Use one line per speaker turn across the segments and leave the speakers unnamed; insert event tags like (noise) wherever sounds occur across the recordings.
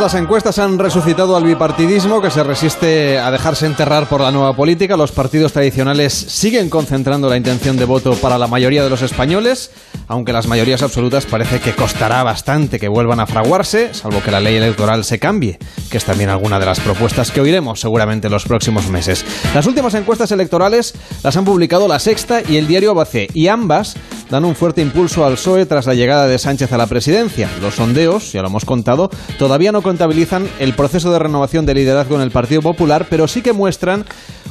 Las encuestas han resucitado al bipartidismo que se resiste a dejarse enterrar por la nueva política. Los partidos tradicionales siguen concentrando la intención de voto para la mayoría de los españoles, aunque las mayorías absolutas parece que costará bastante que vuelvan a fraguarse, salvo que la ley electoral se cambie, que es también alguna de las propuestas que oiremos seguramente en los próximos meses. Las últimas encuestas electorales las han publicado La Sexta y el diario ABC, y ambas dan un fuerte impulso al PSOE tras la llegada de Sánchez a la presidencia. Los sondeos, ya lo hemos contado, todavía no contabilizan el proceso de renovación de liderazgo en el Partido Popular, pero sí que muestran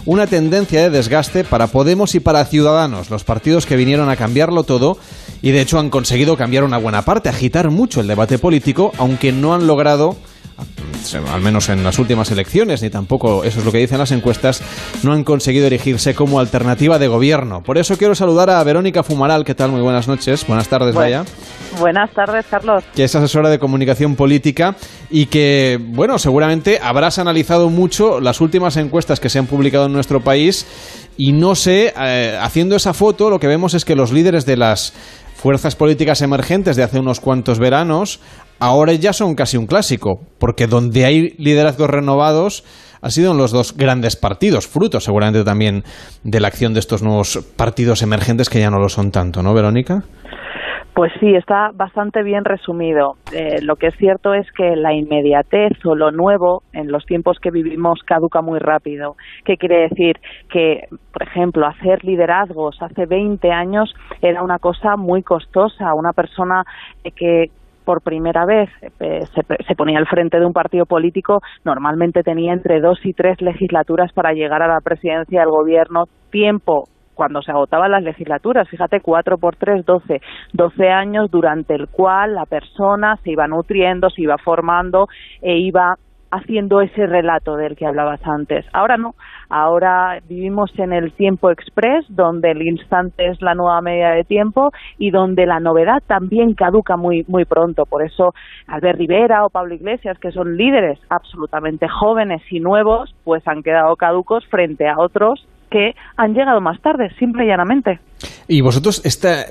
una tendencia de desgaste para Podemos y para Ciudadanos, los partidos que vinieron a cambiarlo todo y de hecho han conseguido cambiar una buena parte, agitar mucho el debate político, aunque no han logrado al menos en las últimas elecciones, ni tampoco, eso es lo que dicen las encuestas, no han conseguido erigirse como alternativa de gobierno. Por eso quiero saludar a Verónica Fumaral, ¿qué tal? Muy buenas noches, buenas tardes, Vaya.
Buenas tardes, Carlos.
Que es asesora de comunicación política y que, bueno, seguramente habrás analizado mucho las últimas encuestas que se han publicado en nuestro país y no sé, eh, haciendo esa foto, lo que vemos es que los líderes de las fuerzas políticas emergentes de hace unos cuantos veranos ahora ya son casi un clásico, porque donde hay liderazgos renovados ha sido en los dos grandes partidos, fruto seguramente también de la acción de estos nuevos partidos emergentes que ya no lo son tanto, ¿no, Verónica?
Pues sí, está bastante bien resumido. Eh, lo que es cierto es que la inmediatez o lo nuevo en los tiempos que vivimos caduca muy rápido. ¿Qué quiere decir? Que, por ejemplo, hacer liderazgos hace 20 años era una cosa muy costosa. Una persona que por primera vez eh, se, se, ponía al frente de un partido político, normalmente tenía entre dos y tres legislaturas para llegar a la presidencia del gobierno, tiempo cuando se agotaban las legislaturas, fíjate, 4 por 3, 12, 12 años durante el cual la persona se iba nutriendo, se iba formando e iba haciendo ese relato del que hablabas antes. Ahora no, ahora vivimos en el tiempo express, donde el instante es la nueva medida de tiempo y donde la novedad también caduca muy, muy pronto. Por eso Albert Rivera o Pablo Iglesias, que son líderes absolutamente jóvenes y nuevos, pues han quedado caducos frente a otros que han llegado más tarde, simple y llanamente.
Y vosotros, esta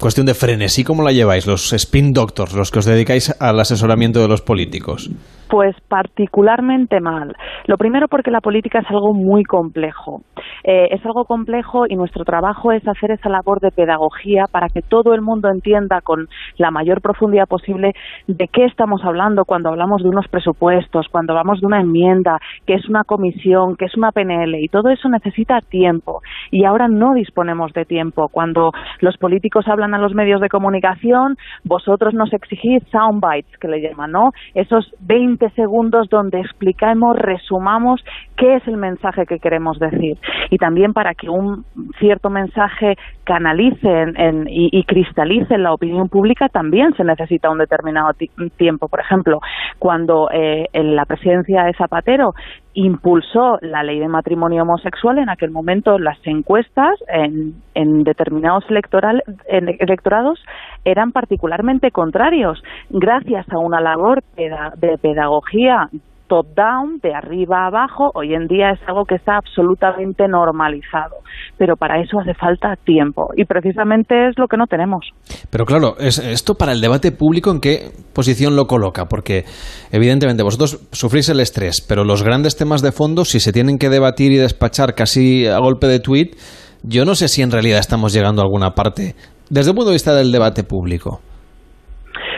cuestión de frenesí, ¿cómo la lleváis? Los spin doctors, los que os dedicáis al asesoramiento de los políticos.
Pues particularmente mal. Lo primero porque la política es algo muy complejo. Eh, es algo complejo y nuestro trabajo es hacer esa labor de pedagogía para que todo el mundo entienda con la mayor profundidad posible de qué estamos hablando cuando hablamos de unos presupuestos, cuando hablamos de una enmienda, que es una comisión, que es una PNL y todo eso necesita tiempo. Y ahora no disponemos de tiempo. Cuando los políticos hablan a los medios de comunicación, vosotros nos exigís soundbites, que le llaman, ¿no? Esos 20 segundos donde explicamos, resumamos qué es el mensaje que queremos decir. Y también para que un cierto mensaje canalice y, cristalice en la opinión pública, también se necesita un determinado tiempo. Por ejemplo, cuando eh, en la presidencia de Zapatero impulsó la ley de matrimonio homosexual, en aquel momento las encuestas en, en determinados electoral, en electorados eran particularmente contrarios. Gracias a una labor de pedagogía top-down, de arriba a abajo, hoy en día es algo que está absolutamente normalizado. Pero para eso hace falta tiempo y precisamente es lo que no tenemos.
Pero claro, es, esto para el debate público, ¿en qué posición lo coloca? Porque evidentemente vosotros sufrís el estrés, pero los grandes temas de fondo, si se tienen que debatir y despachar casi a golpe de tuit, yo no sé si en realidad estamos llegando a alguna parte desde el punto de vista del debate público.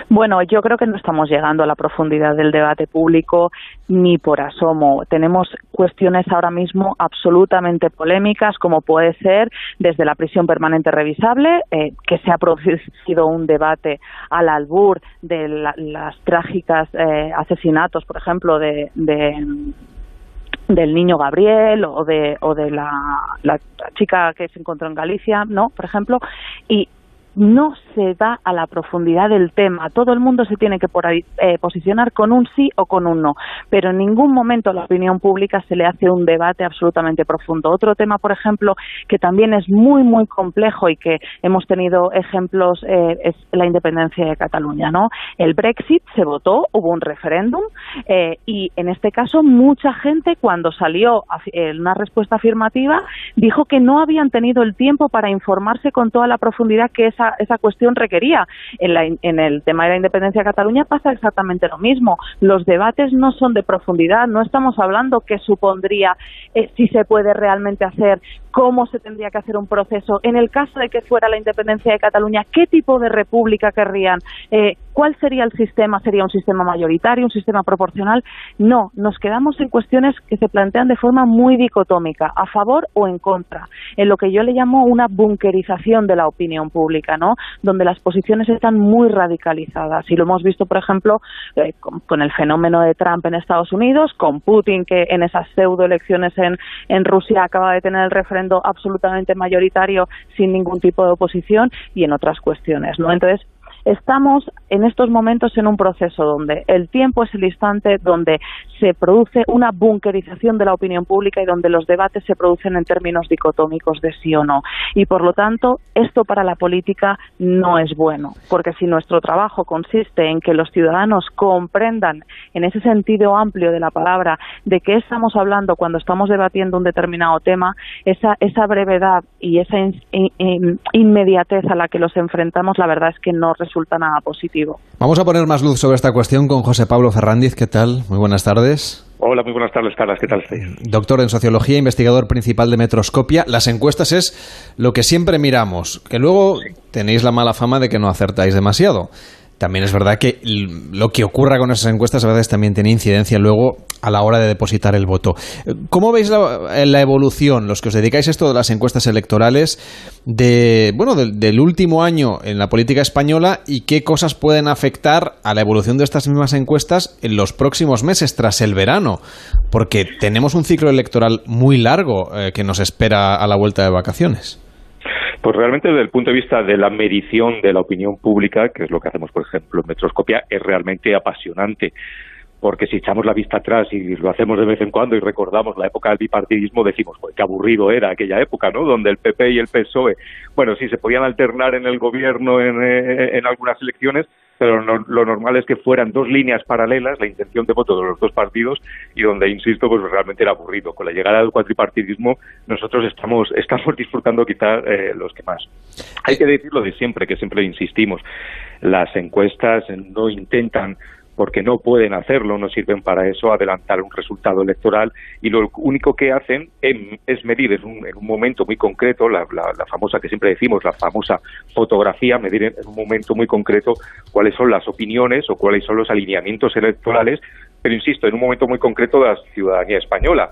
Bueno, yo creo que no estamos llegando a la profundidad del debate público ni por asomo. Tenemos cuestiones ahora mismo absolutamente polémicas, como puede ser desde la prisión permanente revisable, eh, que se ha producido un debate al albur de las trágicas eh, asesinatos, por ejemplo, de, del niño Gabriel o de, o de la, la, chica que se encontró en Galicia, ¿no? Por ejemplo, y no se da a la profundidad del tema. Todo el mundo se tiene que eh, posicionar con un sí o con un no, pero en ningún momento a la opinión pública se le hace un debate absolutamente profundo. Otro tema, por ejemplo, que también es muy, muy complejo y que hemos tenido ejemplos eh, es la independencia de Cataluña. ¿no? El Brexit se votó, hubo un referéndum eh, y en este caso mucha gente cuando salió una respuesta afirmativa dijo que no habían tenido el tiempo para informarse con toda la profundidad que esa esa, cuestión requería. En, la, el tema de la independencia de Cataluña pasa exactamente lo mismo. Los debates no son de profundidad, no estamos hablando qué supondría eh, si se puede realmente hacer, cómo se tendría que hacer un proceso. En el caso de que fuera la independencia de Cataluña, ¿qué tipo de república querrían? Eh, ¿Cuál sería el sistema? ¿Sería un sistema mayoritario, un sistema proporcional? No, nos quedamos en cuestiones que se plantean de forma muy dicotómica, a favor o en contra, en lo que yo le llamo una bunkerización de la opinión pública, ¿no? Donde las posiciones están muy radicalizadas. Y lo hemos visto, por ejemplo, eh, con, el fenómeno de Trump en Estados Unidos, con Putin, que en esas pseudoelecciones en, en Rusia acaba de tener el referendo absolutamente mayoritario sin ningún tipo de oposición, y en otras cuestiones, ¿no? Entonces, Estamos en estos momentos en un proceso donde el tiempo es el instante donde se produce una bunkerización de la opinión pública y donde los debates se producen en términos dicotómicos de sí o no. Y por lo tanto, esto para la política no es bueno, porque si nuestro trabajo consiste en que los ciudadanos comprendan en ese sentido amplio de la palabra de qué estamos hablando cuando estamos debatiendo un determinado tema, esa, esa brevedad y esa inmediatez a la que los enfrentamos, la verdad es que no resulta resulta nada positivo.
Vamos a poner más luz sobre esta cuestión con José Pablo Ferrandiz. ¿Qué tal? Muy buenas tardes.
Hola, muy buenas tardes, Carlos. ¿Qué tal estáis?
Doctor en Sociología, investigador principal de Metroscopia. Las encuestas es lo que siempre miramos, que luego tenéis la mala fama de que no acertáis demasiado. También es verdad que lo que ocurra con esas encuestas a veces también tiene incidencia luego a la hora de depositar el voto. ¿Cómo veis la, evolución, los que os dedicáis a esto de las encuestas electorales, de bueno del, último año en la política española y qué cosas pueden afectar a la evolución de estas mismas encuestas en los próximos meses tras el verano? Porque tenemos un ciclo electoral muy largo eh, que nos espera a la vuelta de vacaciones.
Pues realmente desde el punto de vista de la medición de la opinión pública, que es lo que hacemos, por ejemplo, en Metroscopia, es realmente apasionante. Porque si echamos la vista atrás y lo hacemos de vez en cuando y recordamos la época del bipartidismo, decimos, pues qué aburrido era aquella época, ¿no? Donde el PP y el PSOE, bueno, sí se podían alternar en el gobierno en, eh, en algunas elecciones, pero lo normal es que fueran dos líneas paralelas, la intención de voto de los dos partidos, y donde, insisto, pues realmente era aburrido. Con la llegada del cuatripartidismo, nosotros estamos, estamos (laughs) disfrutando quizá eh, los que más. Hay que decirlo de siempre, que siempre insistimos, las encuestas no intentan porque no pueden hacerlo, no sirven para eso, adelantar un resultado electoral y lo único que hacen es medir en un, en un momento muy concreto, la, famosa que siempre decimos, la famosa fotografía, medir en, un momento muy concreto cuáles son las opiniones o cuáles son los alineamientos electorales, pero insisto, en un momento muy concreto de la ciudadanía española.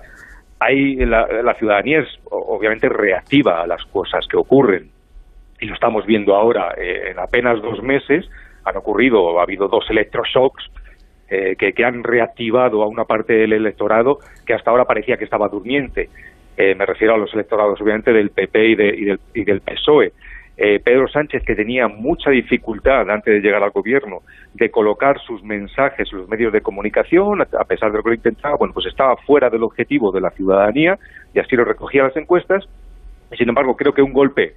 Hay, la, la ciudadanía es obviamente reactiva a las cosas que ocurren y lo estamos viendo ahora eh, en apenas dos meses, han ocurrido, ha habido dos electroshocks eh, que, han reactivado a una parte del electorado que hasta ahora parecía que estaba durmiente. Eh, me refiero a los electorados, obviamente, del PP y, del, y del, PSOE. Eh, Pedro Sánchez, que tenía mucha dificultad antes de llegar al gobierno de colocar sus mensajes en los medios de comunicación, a pesar de lo que lo intentaba, bueno, pues estaba fuera del objetivo de la ciudadanía y así lo recogía las encuestas sin embargo, creo que un golpe,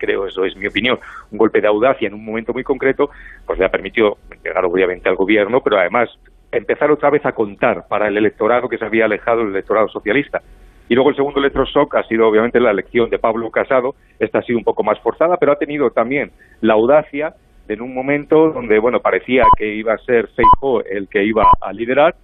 creo eso es mi opinión, un golpe de audacia en un momento muy concreto, pues le ha permitido llegar obviamente al gobierno, pero además empezar otra vez a contar para el electorado que se había alejado del electorado socialista. Y luego el segundo electroshock ha sido obviamente la elección de Pablo Casado. Esta ha sido un poco más forzada, pero ha tenido también la audacia de en un momento donde bueno parecía que iba a ser Feijóo el que iba a liderar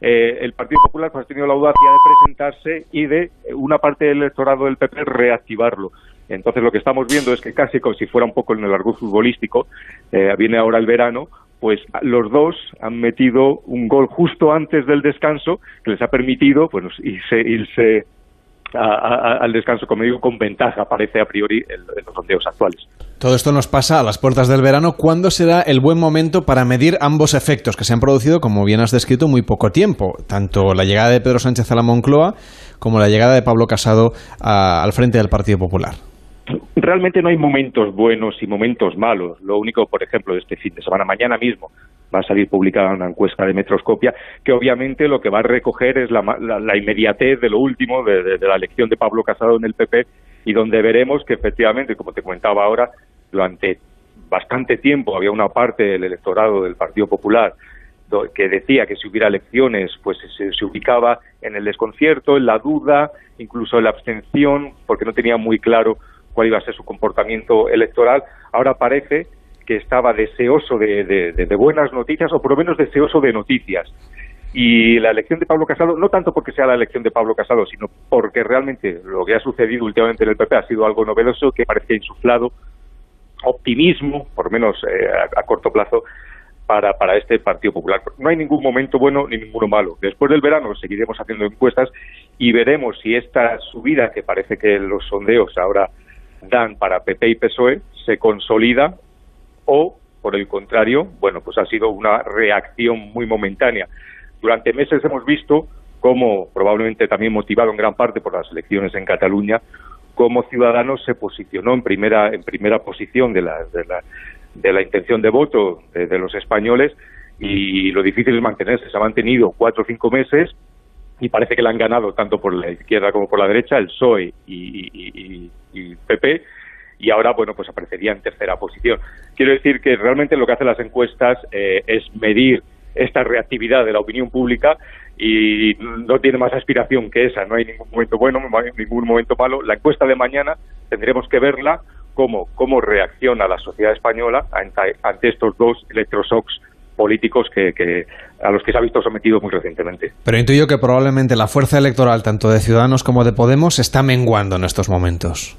eh, el Partido Popular pues, ha tenido la audacia de presentarse y de eh, una parte del electorado del PP reactivarlo. Entonces lo que estamos viendo es que casi como si fuera un poco en el argot futbolístico, eh, viene ahora el verano, pues los dos han metido un gol justo antes del descanso que les ha permitido pues, irse, al descanso, como digo, con ventaja, parece a priori, en, los sondeos actuales.
Todo esto nos pasa a las puertas del verano. ¿Cuándo será el buen momento para medir ambos efectos que se han producido, como bien has descrito, muy poco tiempo? Tanto la llegada de Pedro Sánchez a la Moncloa como la llegada de Pablo Casado al frente del Partido Popular.
Realmente no hay momentos buenos y momentos malos. Lo único, por ejemplo, de este fin de semana, mañana mismo, va a salir publicada una encuesta de Metroscopia que obviamente lo que va a recoger es la, inmediatez de lo último de, la elección de Pablo Casado en el PP y donde veremos que efectivamente, como te comentaba ahora, durante bastante tiempo había una parte del electorado del Partido Popular que decía que si hubiera elecciones pues se, se, ubicaba en el desconcierto, en la duda, incluso en la abstención, porque no tenía muy claro cuál iba a ser su comportamiento electoral, ahora parece que estaba deseoso de, buenas noticias, o por lo menos deseoso de noticias. Y la elección de Pablo Casado, no tanto porque sea la elección de Pablo Casado, sino porque realmente lo que ha sucedido últimamente en el PP ha sido algo novedoso que parece insuflado optimismo, por lo menos eh, a, corto plazo, para, para este Partido Popular. No hay ningún momento bueno ni ninguno malo. Después del verano seguiremos haciendo encuestas y veremos si esta subida, que parece que los sondeos ahora dan para PP y PSOE, se consolida o, por el contrario, bueno, pues ha sido una reacción muy momentánea. Durante meses hemos visto cómo, probablemente también motivado en gran parte por las elecciones en Cataluña, cómo Ciudadanos se posicionó en primera, en primera posición de la, de la, de la intención de voto de, los españoles y lo difícil es mantenerse. Se ha mantenido cuatro o cinco meses y parece que la han ganado tanto por la izquierda como por la derecha, el PSOE y, y, PP, y ahora, bueno, pues aparecería en tercera posición. Quiero decir que realmente lo que hacen las encuestas eh, es medir esta reactividad de la opinión pública y no tiene más aspiración que esa. No hay ningún momento bueno, no hay ningún momento malo. La encuesta de mañana tendremos que verla cómo, cómo reacciona la sociedad española ante, estos dos electroshocks políticos que, que, a los que se ha visto sometido muy recientemente.
Pero intuyo que probablemente la fuerza electoral tanto de Ciudadanos como de Podemos está menguando en estos momentos.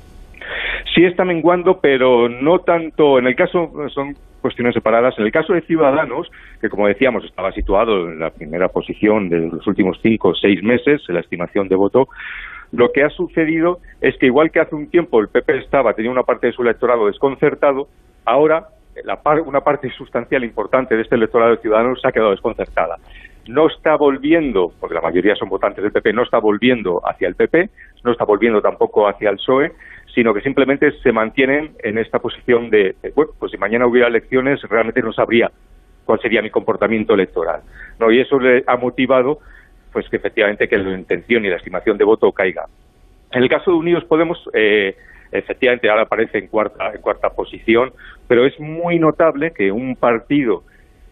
Sí está menguando, pero no tanto. En el caso, son cuestiones separadas. En el caso de Ciudadanos, que como decíamos estaba situado en la primera posición de los últimos cinco o seis meses en la estimación de voto, lo que ha sucedido es que igual que hace un tiempo el PP estaba, tenía una parte de su electorado desconcertado, ahora la una parte sustancial importante de este electorado de Ciudadanos se ha quedado desconcertada. No está volviendo, porque la mayoría son votantes del PP, no está volviendo hacia el PP, no está volviendo tampoco hacia el PSOE, sino que simplemente se mantienen en esta posición de, bueno, pues si mañana hubiera elecciones realmente no sabría cuál sería mi comportamiento electoral. ¿no? Y eso le ha motivado pues que efectivamente que la intención y la estimación de voto caiga. En el caso de Unidos Podemos, eh, efectivamente ahora aparece en cuarta, en cuarta posición, pero es muy notable que un partido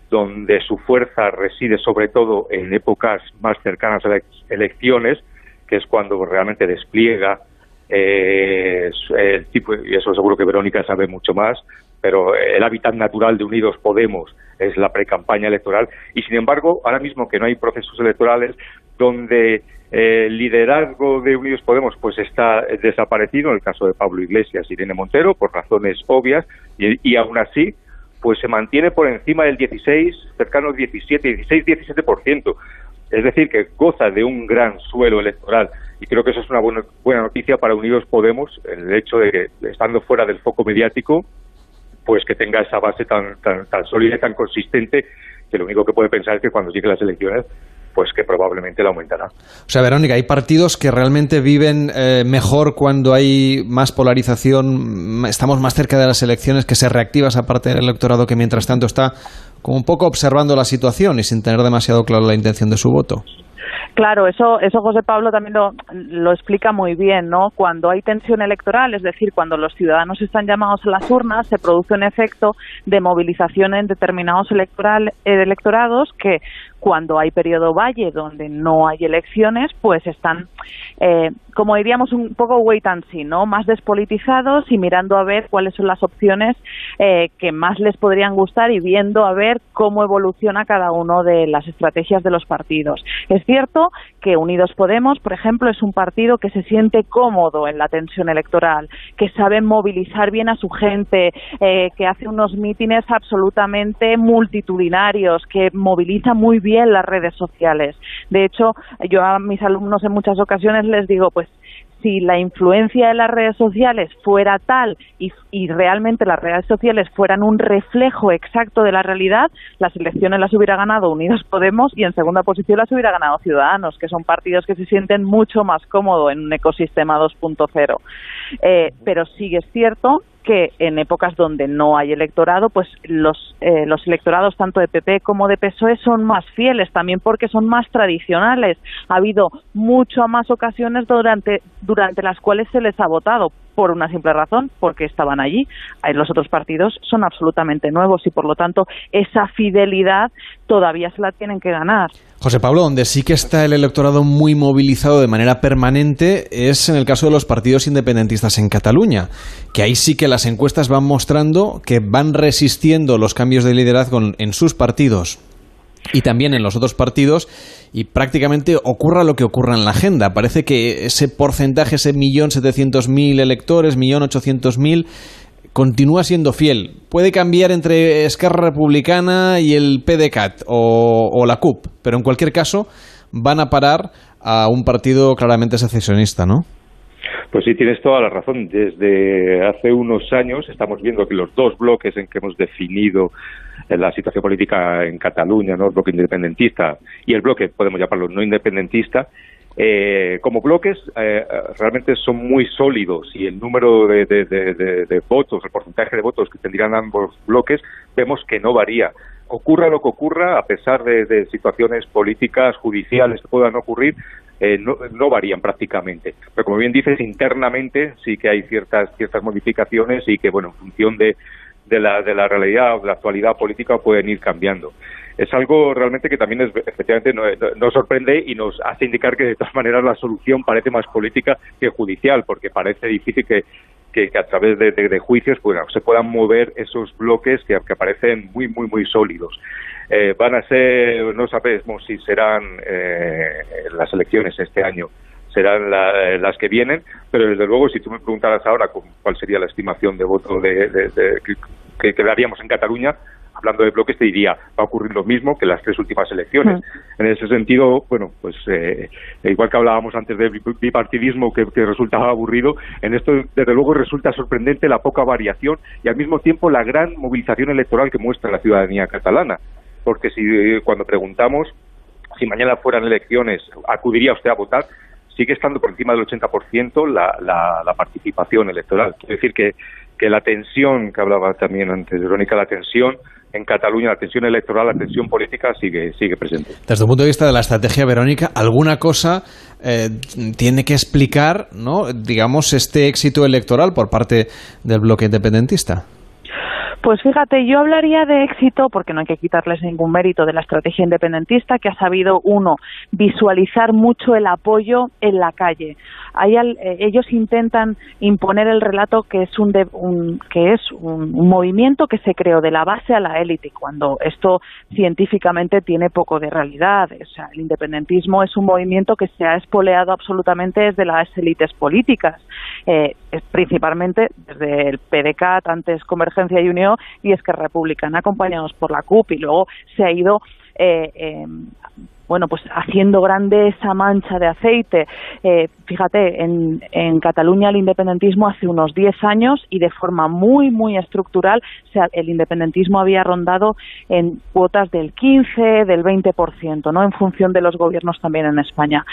donde su fuerza reside sobre todo en épocas más cercanas a las elecciones, que es cuando realmente despliega eh, el tipo, y eso seguro que Verónica sabe mucho más, pero el hábitat natural de Unidos Podemos es la pre-campaña electoral y sin embargo ahora mismo que no hay procesos electorales donde eh, el liderazgo de Unidos Podemos pues está desaparecido en el caso de Pablo Iglesias y Irene Montero por razones obvias y, y aún así pues se mantiene por encima del 16, cercano al 17, 16, 17%. Es decir, que goza de un gran suelo electoral. Y creo que eso es una buena, buena noticia para Unidos Podemos, el hecho de que estando fuera del foco mediático pues que tenga esa base tan, tan, tan sólida y tan consistente que lo único que puede pensar es que cuando lleguen las elecciones pues que probablemente la aumentará. O
sea, Verónica, hay partidos que realmente viven eh, mejor cuando hay más polarización, estamos más cerca de las elecciones, que se reactiva esa parte del electorado que mientras tanto está como un poco observando la situación y sin tener demasiado claro la intención de su voto.
Claro, eso, eso José Pablo también lo, lo, explica muy bien, ¿no? Cuando hay tensión electoral, es decir, cuando los ciudadanos están llamados a las urnas, se produce un efecto de movilización en determinados electoral, electorados que cuando hay periodo valle donde no hay elecciones, pues están, eh, como diríamos, un poco wait and see, ¿no? Más despolitizados y mirando a ver cuáles son las opciones eh, que más les podrían gustar y viendo a ver cómo evoluciona cada uno de las estrategias de los partidos. Es cierto que Unidos Podemos, por ejemplo, es un partido que se siente cómodo en la tensión electoral, que sabe movilizar bien a su gente, eh, que hace unos mítines absolutamente multitudinarios, que moviliza muy bien las redes sociales. De hecho, yo a mis alumnos en muchas ocasiones les digo, pues si la influencia de las redes sociales fuera tal y, realmente las redes sociales fueran un reflejo exacto de la realidad, las elecciones las hubiera ganado Unidos Podemos y en segunda posición las hubiera ganado Ciudadanos, que son partidos que se sienten mucho más cómodos en un ecosistema 2.0. Eh, pero sí es cierto que en épocas donde no hay electorado, pues los, eh, los electorados tanto de PP como de PSOE son más fieles, también porque son más tradicionales. Ha habido mucho más ocasiones durante, durante las cuales se les ha votado por una simple razón, porque estaban allí. Los otros partidos son absolutamente nuevos y, por lo tanto, esa fidelidad todavía se la tienen que ganar.
José Pablo, donde sí que está el electorado muy movilizado de manera permanente es en el caso de los partidos independentistas en Cataluña, que ahí sí que las encuestas van mostrando que van resistiendo los cambios de liderazgo en sus partidos y también en los otros partidos y prácticamente ocurra lo que ocurra en la agenda. Parece que ese porcentaje, ese millón setecientos mil electores, millón ochocientos mil, continúa siendo fiel. Puede cambiar entre Esquerra Republicana y el PDCAT o, o la CUP, pero en cualquier caso van a parar a un partido claramente secesionista, ¿no?
Pues sí, tienes toda la razón. Desde hace unos años estamos viendo que los dos bloques en que hemos definido la situación política en Cataluña, ¿no? el bloque independentista y el bloque, podemos llamarlo no independentista, eh, como bloques eh, realmente son muy sólidos y el número de, votos, el porcentaje de votos que tendrían ambos bloques, vemos que no varía. Ocurra lo que ocurra, a pesar de, situaciones políticas, judiciales que puedan ocurrir, eh, no, no, varían prácticamente. Pero como bien dices, internamente sí que hay ciertas, ciertas modificaciones y que, bueno, en función de, de la, de la realidad de la actualidad política pueden ir cambiando. Es algo realmente que también es, efectivamente nos, sorprende y nos hace indicar que de todas maneras la solución parece más política que judicial, porque parece difícil que, que, a través de, juicios pues, se puedan mover esos bloques que, que parecen muy, muy, muy sólidos. Eh, van a ser, no sabemos si serán eh, las elecciones este año serán eh, las que vienen, pero desde luego si tú me preguntaras ahora cuál sería la estimación de voto de, que, que daríamos en Cataluña, hablando de bloques, te diría, va a ocurrir lo mismo que las tres últimas elecciones. En ese sentido, bueno, pues eh, igual que hablábamos antes de bipartidismo que, que, resultaba aburrido, en esto desde luego resulta sorprendente la poca variación y al mismo tiempo la gran movilización electoral que muestra la ciudadanía catalana. Porque si eh, cuando preguntamos si mañana fueran elecciones, ¿acudiría usted a votar? sigue estando por encima del 80% la, la, la participación electoral. Quiere decir que, que la tensión que hablaba también antes, Verónica, la tensión en Cataluña, la tensión electoral, la tensión política sigue, sigue presente.
Desde el punto de vista de la estrategia, Verónica, ¿alguna cosa eh, tiene que explicar, ¿no? digamos, este éxito electoral por parte del bloque independentista?
Pues fíjate, yo hablaría de éxito, porque no hay que quitarles ningún mérito de la estrategia independentista, que ha sabido, uno, visualizar mucho el apoyo en la calle. Eh, ellos intentan imponer el relato que es un, que es un, movimiento que se creó de la base a la élite, cuando esto científicamente tiene poco de realidad. O sea, el independentismo es un movimiento que se ha espoleado absolutamente desde las élites políticas, eh, principalmente desde el PDCAT, antes Convergencia y Unión, y es que Republicana, acompañados por la CUP, y luego se ha ido eh, em, bueno, pues haciendo grande esa mancha de aceite. Eh, fíjate, en, en, Cataluña el independentismo hace unos 10 años y de forma muy, muy estructural, el independentismo había rondado en cuotas del 15, del 20%, ¿no? En función de los gobiernos también en España.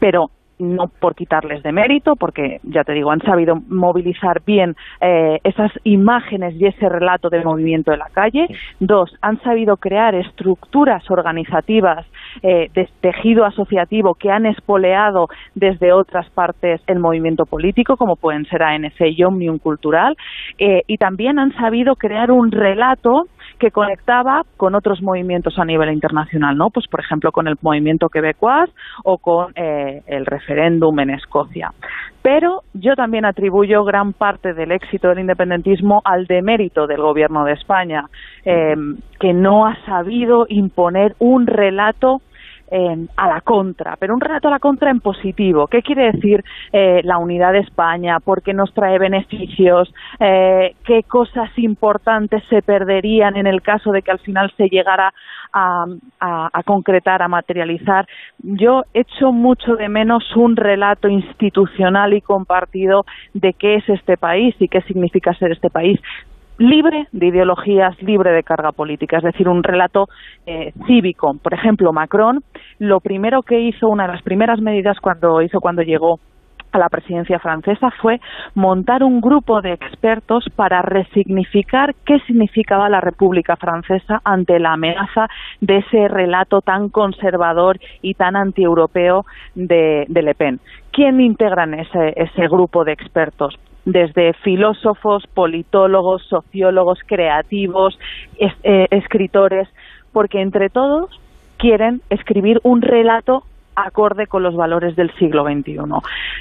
Pero no por quitarles de mérito, porque ya te digo, han sabido movilizar bien eh, esas imágenes y ese relato del movimiento de la calle. Dos, han sabido crear estructuras organizativas eh, de tejido asociativo que han espoleado desde otras partes el movimiento político, como pueden ser ANC y Omnium Cultural, eh, y también han sabido crear un relato que conectaba con otros movimientos a nivel internacional, ¿no? Pues por ejemplo con el movimiento quebecois o con eh, el referéndum en Escocia. Pero yo también atribuyo gran parte del éxito del independentismo al demérito del gobierno de España, eh, que no ha sabido imponer un relato a la contra, pero un relato a la contra en positivo. ¿Qué quiere decir eh, la unidad de España? ¿Por qué nos trae beneficios? Eh, ¿Qué cosas importantes se perderían en el caso de que al final se llegara a, a, concretar, a materializar? Yo echo mucho de menos un relato institucional y compartido de qué es este país y qué significa ser este país libre de ideologías, libre de carga política, es decir, un relato eh, cívico. Por ejemplo, Macron, lo primero que hizo, una de las primeras medidas cuando hizo cuando llegó a la presidencia francesa fue montar un grupo de expertos para resignificar qué significaba la República Francesa ante la amenaza de ese relato tan conservador y tan antieuropeo de, de Le Pen. ¿Quién integra ese, ese grupo de expertos? Desde filósofos, politólogos, sociólogos, creativos, eh, escritores, porque entre todos quieren escribir un relato acorde con los valores del siglo XXI.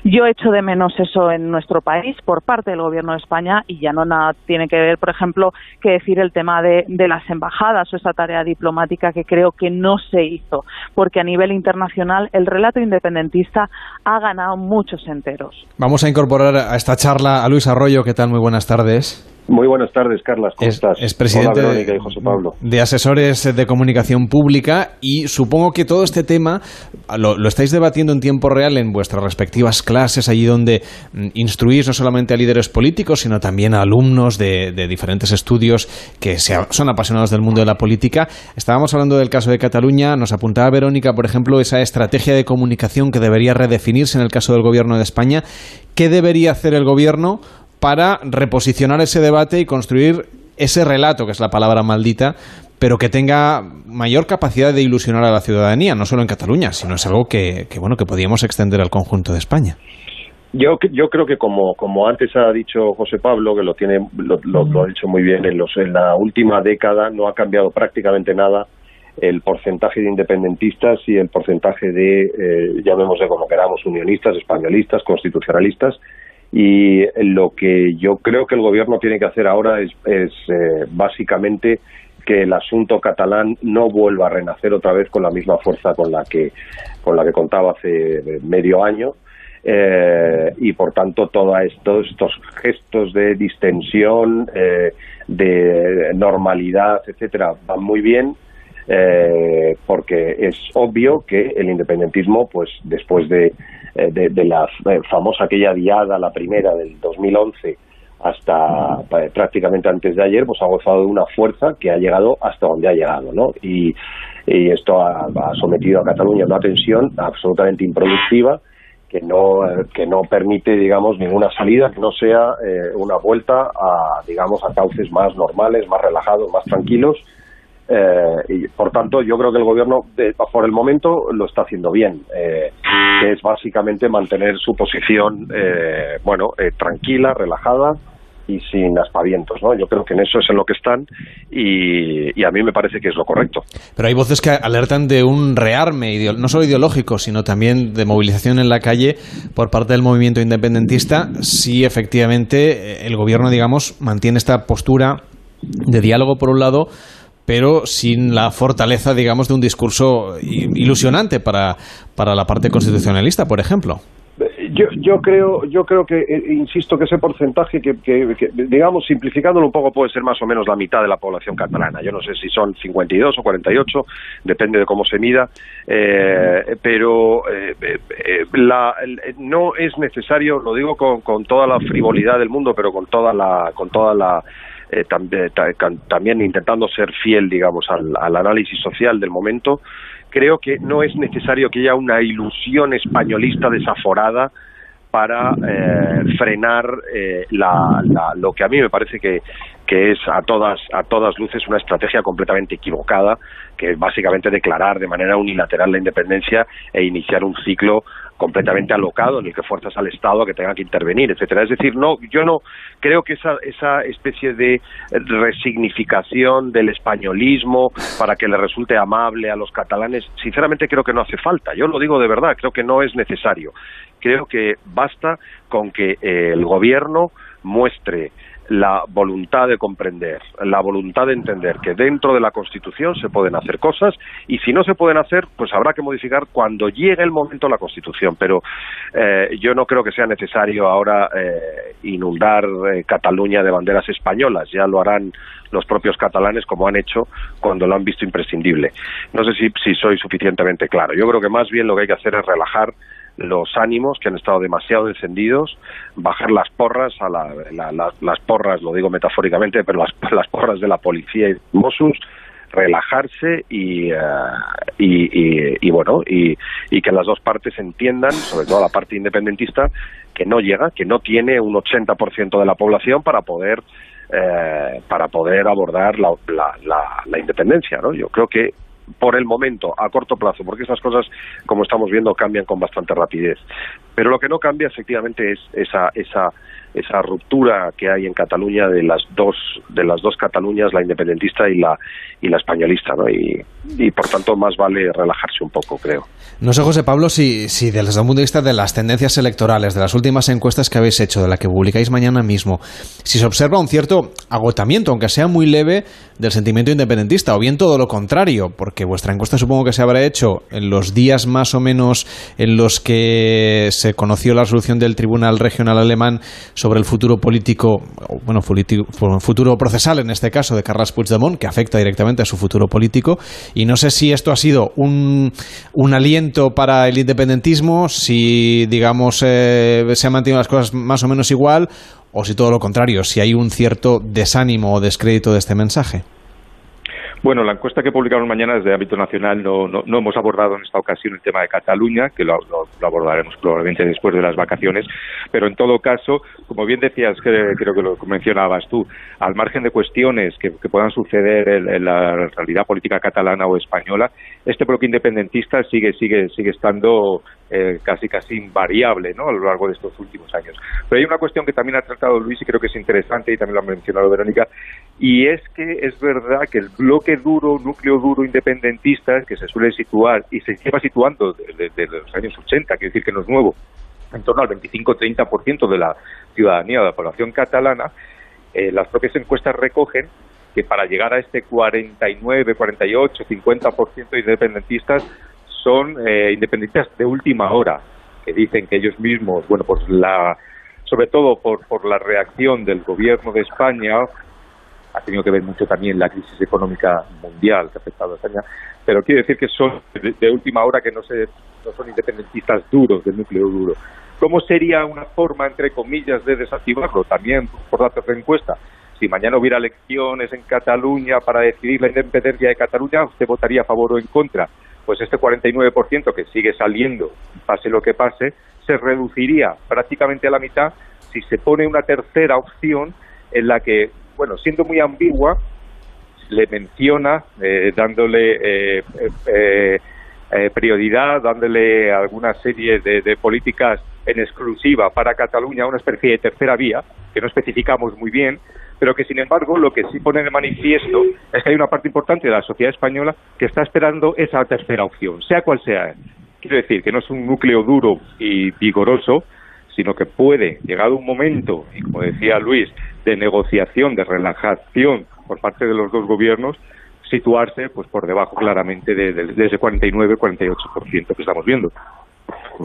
Yo echo de menos eso en nuestro país por parte del Gobierno de España y ya no nada tiene que ver, por ejemplo, que decir el tema de, de las embajadas o esa tarea diplomática que creo que no se hizo, porque a nivel internacional el relato independentista ha ganado muchos enteros.
Vamos a incorporar a esta charla a Luis Arroyo. ¿Qué tal? Muy buenas tardes.
Muy buenas tardes, Carlas. ¿Cómo estás?
Es presidente
Hola, y José Pablo.
de Asesores de Comunicación Pública y supongo que todo este tema lo, lo, estáis debatiendo en tiempo real en vuestras respectivas clases, allí donde mm, instruís no solamente a líderes políticos, sino también a alumnos de, de diferentes estudios que se, son apasionados del mundo de la política. Estábamos hablando del caso de Cataluña, nos apuntaba Verónica, por ejemplo, esa estrategia de comunicación que debería redefinirse en el caso del Gobierno de España. ¿Qué debería hacer el Gobierno? Para reposicionar ese debate y construir ese relato, que es la palabra maldita, pero que tenga mayor capacidad de ilusionar a la ciudadanía, no solo en Cataluña, sino es algo que, que bueno que podíamos extender al conjunto de España.
Yo, yo creo que como, antes ha dicho José Pablo, que lo tiene lo, lo, lo ha dicho muy bien, en, los, en la última década no ha cambiado prácticamente nada el porcentaje de independentistas y el porcentaje de, eh, llamémosle como queramos, unionistas, españolistas, constitucionalistas, y lo que yo creo que el gobierno tiene que hacer ahora es, es eh, básicamente que el asunto catalán no vuelva a renacer otra vez con la misma fuerza con la que con la que contaba hace medio año eh, y por tanto todos estos, estos gestos de distensión eh, de normalidad etcétera van muy bien eh, porque es obvio que el independentismo pues después de eh, de, la eh, famosa aquella diada, la primera del 2011, hasta eh, prácticamente antes de ayer, pues ha gozado de una fuerza que ha llegado hasta donde ha llegado, ¿no? Y, esto ha, sometido a Cataluña a una tensión absolutamente improductiva que no que no permite, digamos, ninguna salida que no sea eh, una vuelta a, digamos, a cauces más normales, más relajados, más tranquilos eh, y por tanto, yo creo que el gobierno, de, por el momento, lo está haciendo bien, eh, que es básicamente mantener su posición, eh, bueno, eh, tranquila, relajada y sin aspavientos, ¿no? Yo creo que en eso es en lo que están y, a mí me parece que es lo correcto.
Pero hay voces que alertan de un rearme, no solo ideológico, sino también de movilización en la calle por parte del movimiento independentista, si efectivamente el gobierno, digamos, mantiene esta postura de diálogo por un lado, pero sin la fortaleza, digamos, de un discurso ilusionante para, para la parte constitucionalista, por ejemplo.
Yo, yo creo yo creo que eh, insisto que ese porcentaje que, que, que, digamos simplificándolo un poco puede ser más o menos la mitad de la población catalana yo no sé si son 52 o 48 depende de cómo se mida eh, pero eh, eh la, no es necesario lo digo con, con toda la frivolidad del mundo pero con toda la con toda la eh, también, también intentando ser fiel, digamos, al, al análisis social del momento, creo que no es necesario que haya una ilusión españolista desaforada para eh, frenar eh, la, la, lo que a mí me parece que, que es a todas a todas luces una estrategia completamente equivocada que es básicamente declarar de manera unilateral la independencia e iniciar un ciclo completamente alocado en el que fuerzas al Estado a que tengan que intervenir, etcétera. Es decir, no, yo no creo que esa, esa especie de resignificación del españolismo para que le resulte amable a los catalanes, sinceramente creo que no hace falta. Yo lo digo de verdad, creo que no es necesario. Creo que basta con que eh, el gobierno muestre la voluntad de comprender, la voluntad de entender que dentro de la Constitución se pueden hacer cosas y si no se pueden hacer, pues habrá que modificar cuando llegue el momento la Constitución. Pero eh, yo no creo que sea necesario ahora eh, inundar eh, Cataluña de banderas españolas. Ya lo harán los propios catalanes como han hecho cuando lo han visto imprescindible. No sé si, si soy suficientemente claro. Yo creo que más bien lo que hay que hacer es relajar los ánimos que han estado demasiado encendidos, bajar las porras, a la, la, la, las porras, lo digo metafóricamente, pero las, (laughs) las porras de la policía y Mossos, relajarse y, uh, y, y, y, bueno y, y que las dos partes entiendan, sobre todo la parte independentista, que no llega, que no tiene un 80% de la población para poder eh, para poder abordar la, la, la, la independencia, ¿no? Yo creo que por el momento, a corto plazo, porque esas cosas, como estamos viendo, cambian con bastante rapidez. Pero lo que no cambia, efectivamente, es esa, esa esa ruptura que hay en Cataluña de las dos de las dos Cataluñas, la independentista y la y la españolista, ¿no? Y, y por tanto más vale relajarse un poco, creo.
No sé, José Pablo, si, si desde el punto de vista de las tendencias electorales, de las últimas encuestas que habéis hecho, de la que publicáis mañana mismo, si se observa un cierto agotamiento, aunque sea muy leve, del sentimiento independentista, o bien todo lo contrario, porque vuestra encuesta supongo que se habrá hecho en los días más o menos en los que se conoció la resolución del Tribunal Regional Alemán el futuro político, bueno, futuro procesal en este caso de Carles Puigdemont, que afecta directamente a su futuro político, y no sé si esto ha sido un, un aliento para el independentismo, si digamos eh, se han mantenido las cosas más o menos igual, o si todo lo contrario, si hay un cierto desánimo o descrédito de este mensaje.
Bueno, la encuesta que publicaron mañana es de ámbito nacional. No, no, hemos abordado en esta ocasión el tema de Cataluña, que lo, abordaremos probablemente después de las vacaciones. Pero en todo caso, como bien decías, que, creo que lo mencionabas tú, al margen de cuestiones que, puedan suceder en, la realidad política catalana o española, este bloque independentista sigue, sigue, sigue estando eh, casi casi invariable ¿no? a lo largo de estos últimos años. Pero hay una cuestión que también ha tratado Luis y creo que es interesante y también lo ha mencionado Verónica, y es que es verdad que el bloque duro, núcleo duro independentista, que se suele situar y se lleva situando desde, los años 80, quiere decir que no es nuevo, en torno al 25-30% de la ciudadanía, de la población catalana, eh, las propias encuestas recogen que para llegar a este 49, 48, 50% de independentistas son eh, independentistas de última hora, que dicen que ellos mismos, bueno, pues la, sobre todo por, por la reacción del gobierno de España, ha tenido que ver mucho también la crisis económica mundial que ha afectado a España, pero quiero decir que son de, última hora que no, se, no son independentistas duros, del núcleo duro. ¿Cómo sería una forma, entre comillas, de desactivarlo? También por datos de encuesta. Si mañana hubiera elecciones en Cataluña para decidir la independencia de Cataluña, ¿usted votaría a favor o en contra? Pues este 49% que sigue saliendo, pase lo que pase, se reduciría prácticamente a la mitad si se pone una tercera opción en la que, bueno, siendo muy ambigua, le menciona eh, dándole eh, eh, prioridad, dándole alguna serie de políticas en exclusiva para Cataluña, una especie de tercera vía, que no especificamos muy bien, pero que sin embargo lo que sí pone de manifiesto es que hay una parte importante de la sociedad española que está esperando esa tercera opción, sea cual sea. Quiero decir que no es un núcleo duro y vigoroso, sino que puede, llegado un momento, y como decía Luis, de negociación, de relajación por parte de los dos gobiernos, situarse pues por debajo claramente de, de ese 49-48% que estamos viendo.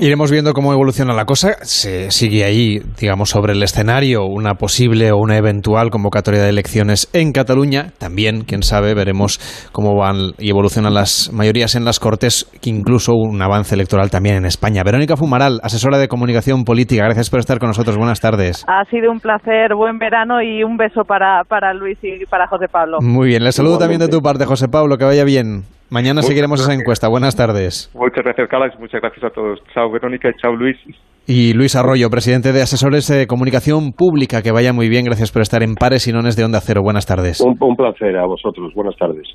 Iremos viendo cómo evoluciona la cosa. Se sigue ahí, digamos, sobre el escenario una posible o una eventual convocatoria de elecciones en Cataluña. También, quién sabe, veremos cómo van y evolucionan las mayorías en las Cortes, incluso un avance electoral también en España. Verónica Fumaral, asesora de comunicación política, gracias por estar con nosotros. Buenas tardes.
Ha sido un placer, buen verano y un beso para, para Luis y para José Pablo.
Muy bien, le saludo también de tu parte, José Pablo, que vaya bien. Mañana seguiremos esa encuesta. Buenas tardes.
Muchas gracias, Carlos. Muchas gracias a todos. Chao, Verónica. Chao, Luis.
Y Luis Arroyo, presidente de Asesores de Comunicación Pública. Que vaya muy bien. Gracias por estar en Pares y Nones de Onda Cero. Buenas tardes.
un placer a vosotros. Buenas tardes.